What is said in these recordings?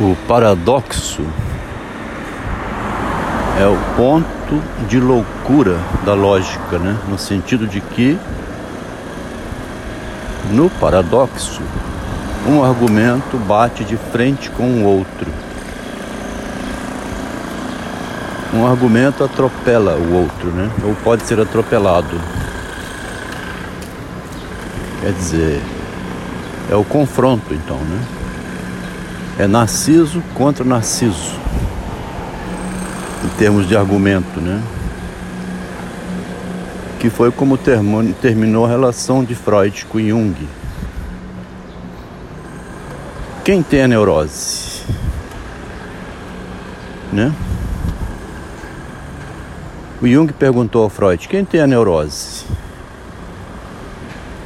O paradoxo é o ponto de loucura da lógica, né? No sentido de que no paradoxo um argumento bate de frente com o outro. Um argumento atropela o outro, né? Ou pode ser atropelado. Quer dizer, é o confronto então, né? É Narciso contra Narciso, em termos de argumento, né? Que foi como terminou a relação de Freud com Jung. Quem tem a neurose? Né? O Jung perguntou ao Freud: quem tem a neurose?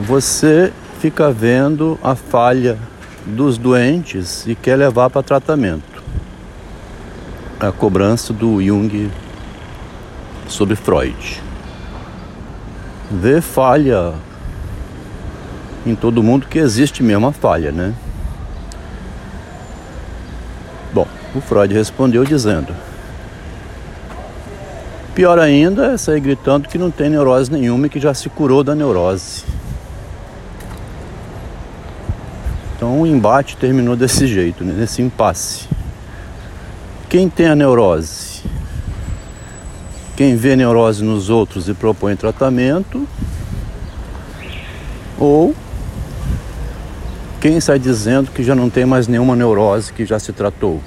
Você fica vendo a falha dos doentes e quer levar para tratamento. A cobrança do Jung sobre Freud. Vê falha em todo mundo que existe mesmo a falha, né? Bom, o Freud respondeu dizendo: Pior ainda é sair gritando que não tem neurose nenhuma e que já se curou da neurose. Então o embate terminou desse jeito, né? nesse impasse. Quem tem a neurose? Quem vê neurose nos outros e propõe tratamento? Ou quem sai dizendo que já não tem mais nenhuma neurose que já se tratou?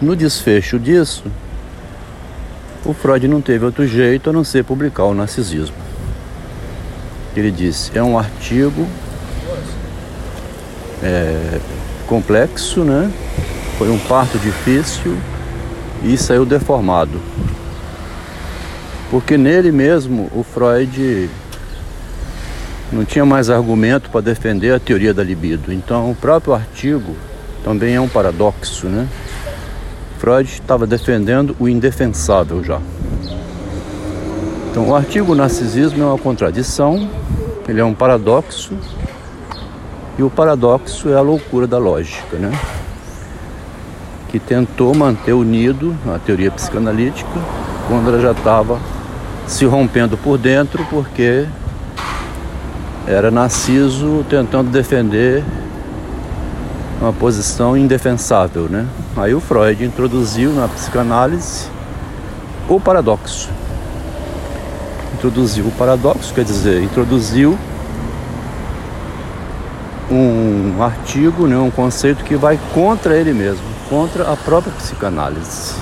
No desfecho disso, o Freud não teve outro jeito a não ser publicar o narcisismo. Ele disse: é um artigo é, complexo, né? Foi um parto difícil e saiu deformado. Porque nele mesmo o Freud não tinha mais argumento para defender a teoria da libido. Então o próprio artigo também é um paradoxo, né? Freud estava defendendo o indefensável já. Então, o artigo narcisismo é uma contradição, ele é um paradoxo, e o paradoxo é a loucura da lógica, né? Que tentou manter unido a teoria psicanalítica quando ela já estava se rompendo por dentro, porque era Narciso tentando defender uma posição indefensável, né? Aí o Freud introduziu na psicanálise o paradoxo introduziu o paradoxo, quer dizer, introduziu um artigo, né, um conceito que vai contra ele mesmo, contra a própria psicanálise.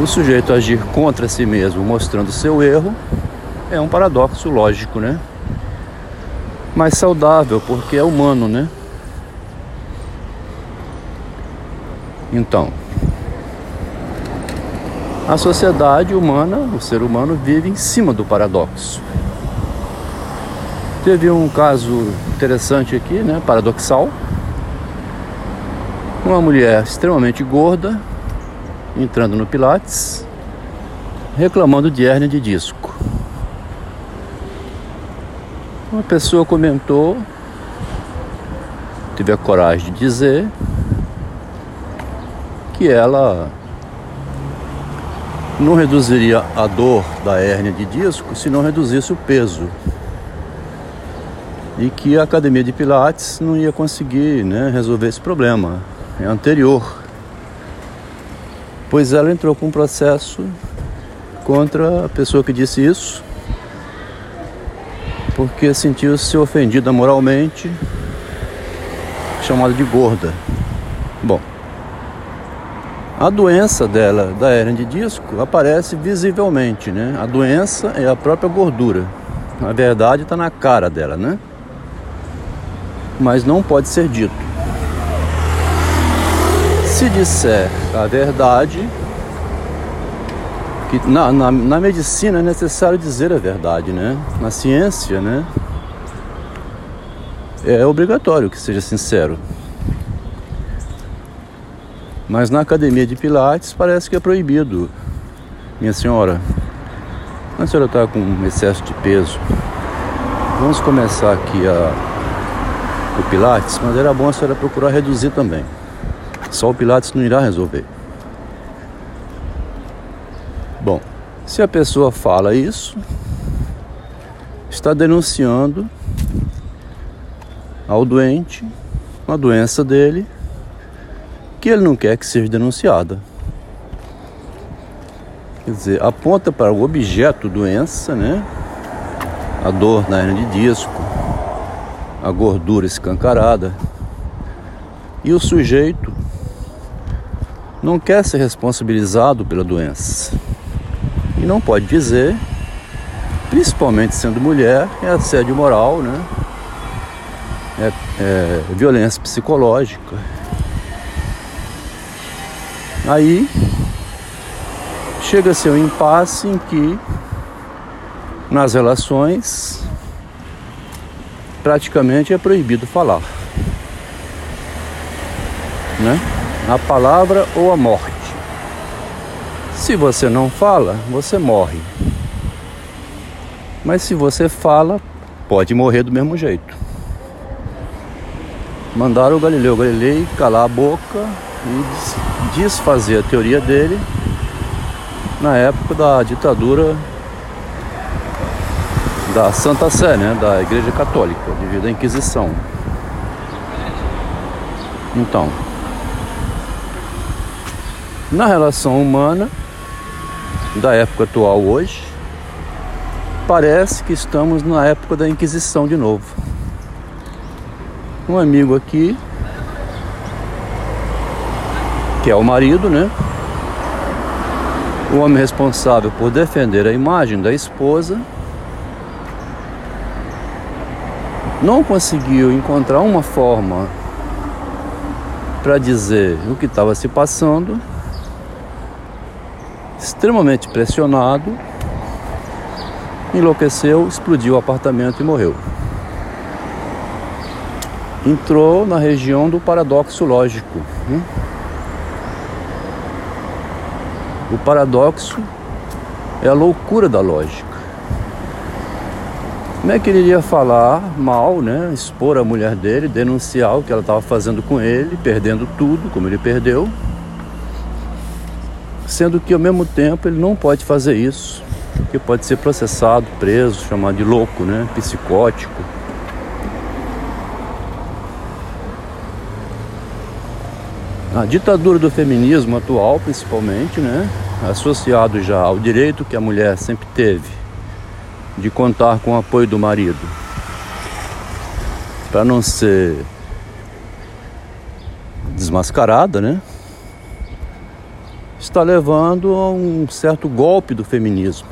O sujeito agir contra si mesmo, mostrando seu erro, é um paradoxo lógico, né? Mas saudável, porque é humano, né? Então, a sociedade humana, o ser humano, vive em cima do paradoxo. Teve um caso interessante aqui, né, paradoxal. Uma mulher extremamente gorda entrando no Pilates, reclamando de hérnia de disco. Uma pessoa comentou, teve a coragem de dizer que ela não reduziria a dor da hérnia de disco se não reduzisse o peso. E que a academia de Pilates não ia conseguir né, resolver esse problema. É anterior. Pois ela entrou com um processo contra a pessoa que disse isso, porque sentiu-se ofendida moralmente, chamada de gorda. Bom, a doença dela, da hernia de disco, aparece visivelmente, né? A doença é a própria gordura. Na verdade, está na cara dela, né? Mas não pode ser dito. Se disser a verdade, que na, na, na medicina é necessário dizer a verdade, né? Na ciência, né? É obrigatório que seja sincero. Mas na academia de Pilates parece que é proibido. Minha senhora, a senhora está com excesso de peso. Vamos começar aqui a o Pilates, mas era bom a senhora procurar reduzir também. Só o Pilates não irá resolver. Bom, se a pessoa fala isso, está denunciando ao doente uma doença dele que ele não quer que seja denunciada. Quer dizer, aponta para o objeto doença, né? A dor na hernia de disco, a gordura escancarada. E o sujeito não quer ser responsabilizado pela doença. E não pode dizer, principalmente sendo mulher, é assédio moral, né? É, é violência psicológica. Aí chega a ser um impasse em que nas relações praticamente é proibido falar. Né? A palavra ou a morte. Se você não fala, você morre. Mas se você fala, pode morrer do mesmo jeito. Mandaram o Galileu Galilei calar a boca e desfazer a teoria dele na época da ditadura da Santa Sé, né, da Igreja Católica, devido à Inquisição. Então, na relação humana da época atual hoje, parece que estamos na época da Inquisição de novo. Um amigo aqui, que é o marido, né? O homem responsável por defender a imagem da esposa não conseguiu encontrar uma forma para dizer o que estava se passando, extremamente pressionado, enlouqueceu, explodiu o apartamento e morreu. Entrou na região do paradoxo lógico. Né? O paradoxo é a loucura da lógica. Como é que ele iria falar mal, né? Expor a mulher dele, denunciar o que ela estava fazendo com ele, perdendo tudo, como ele perdeu. Sendo que ao mesmo tempo ele não pode fazer isso, porque pode ser processado, preso, chamado de louco, né? Psicótico. A ditadura do feminismo atual, principalmente, né? Associado já ao direito que a mulher sempre teve de contar com o apoio do marido. Para não ser desmascarada, né? Está levando a um certo golpe do feminismo.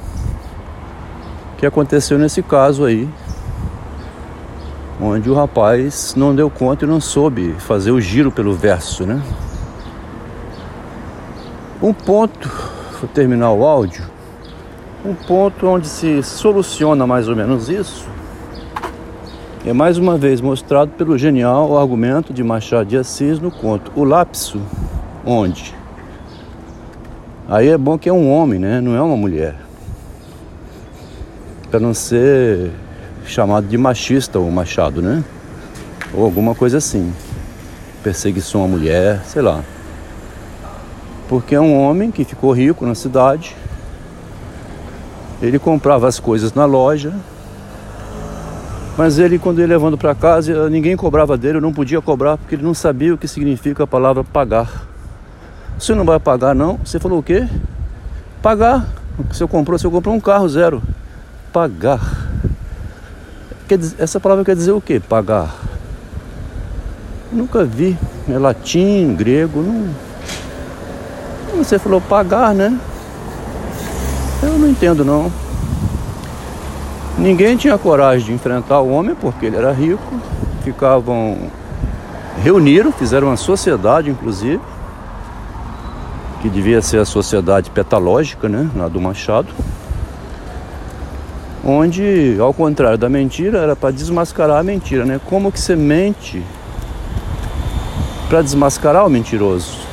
Que aconteceu nesse caso aí, onde o rapaz não deu conta e não soube fazer o giro pelo verso, né? Um ponto, vou terminar o áudio, um ponto onde se soluciona mais ou menos isso é mais uma vez mostrado pelo genial argumento de Machado de Assis no conto O Lapso, onde aí é bom que é um homem, né? Não é uma mulher. Para não ser chamado de machista o Machado, né? Ou alguma coisa assim. Perseguição à mulher, sei lá. Porque é um homem que ficou rico na cidade ele comprava as coisas na loja, mas ele, quando ele levando para casa, ninguém cobrava dele, eu não podia cobrar porque ele não sabia o que significa a palavra pagar. Você não vai pagar, não? Você falou o quê? Pagar. Você comprou, você comprou um carro zero. Pagar. Dizer, essa palavra quer dizer o quê? Pagar. nunca vi. É latim, grego, não. Você falou pagar, né? Eu não entendo não. Ninguém tinha coragem de enfrentar o homem porque ele era rico. Ficavam reuniram, fizeram uma sociedade inclusive, que devia ser a sociedade petalógica, né, lá do Machado. Onde, ao contrário da mentira, era para desmascarar a mentira, né? Como que você mente para desmascarar o mentiroso?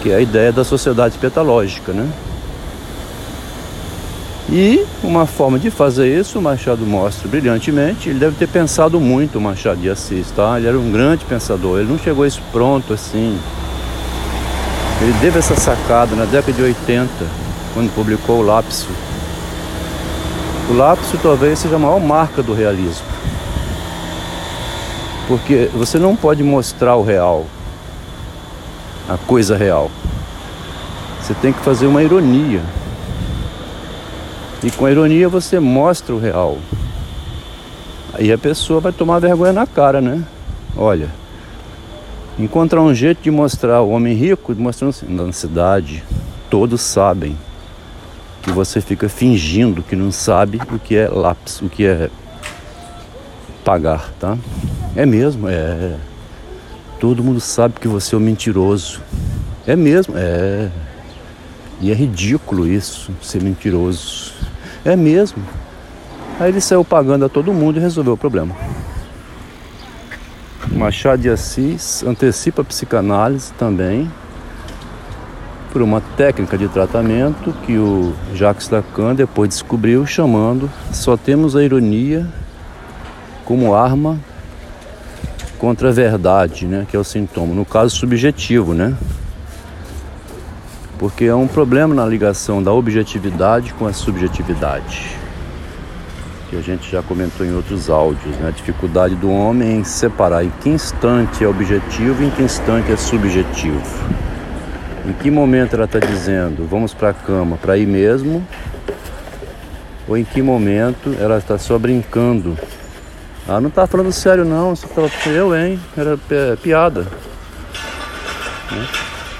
Que é a ideia da sociedade petalógica, né? E uma forma de fazer isso, o Machado mostra brilhantemente. Ele deve ter pensado muito, o Machado de Assis, tá? Ele era um grande pensador. Ele não chegou a isso pronto assim. Ele teve essa sacada na década de 80, quando publicou o Lapso. O Lapso talvez seja a maior marca do realismo. Porque você não pode mostrar o real, a coisa real. Você tem que fazer uma ironia. E com a ironia você mostra o real. Aí a pessoa vai tomar vergonha na cara, né? Olha, encontrar um jeito de mostrar o homem rico, mostrando assim, na cidade, todos sabem que você fica fingindo que não sabe o que é lápis, o que é pagar, tá? É mesmo, é. Todo mundo sabe que você é um mentiroso. É mesmo, é. E é ridículo isso, ser mentiroso. É mesmo. Aí ele saiu pagando a todo mundo e resolveu o problema. Machado de Assis antecipa a psicanálise também por uma técnica de tratamento que o Jacques Lacan depois descobriu chamando só temos a ironia como arma contra a verdade, né, que é o sintoma, no caso subjetivo, né? Porque é um problema na ligação da objetividade com a subjetividade. Que a gente já comentou em outros áudios, né? A dificuldade do homem em separar em que instante é objetivo e em que instante é subjetivo. Em que momento ela está dizendo vamos para a cama para ir mesmo? Ou em que momento ela está só brincando? Ah, não está falando sério não, só estava eu, hein? Era piada. Né?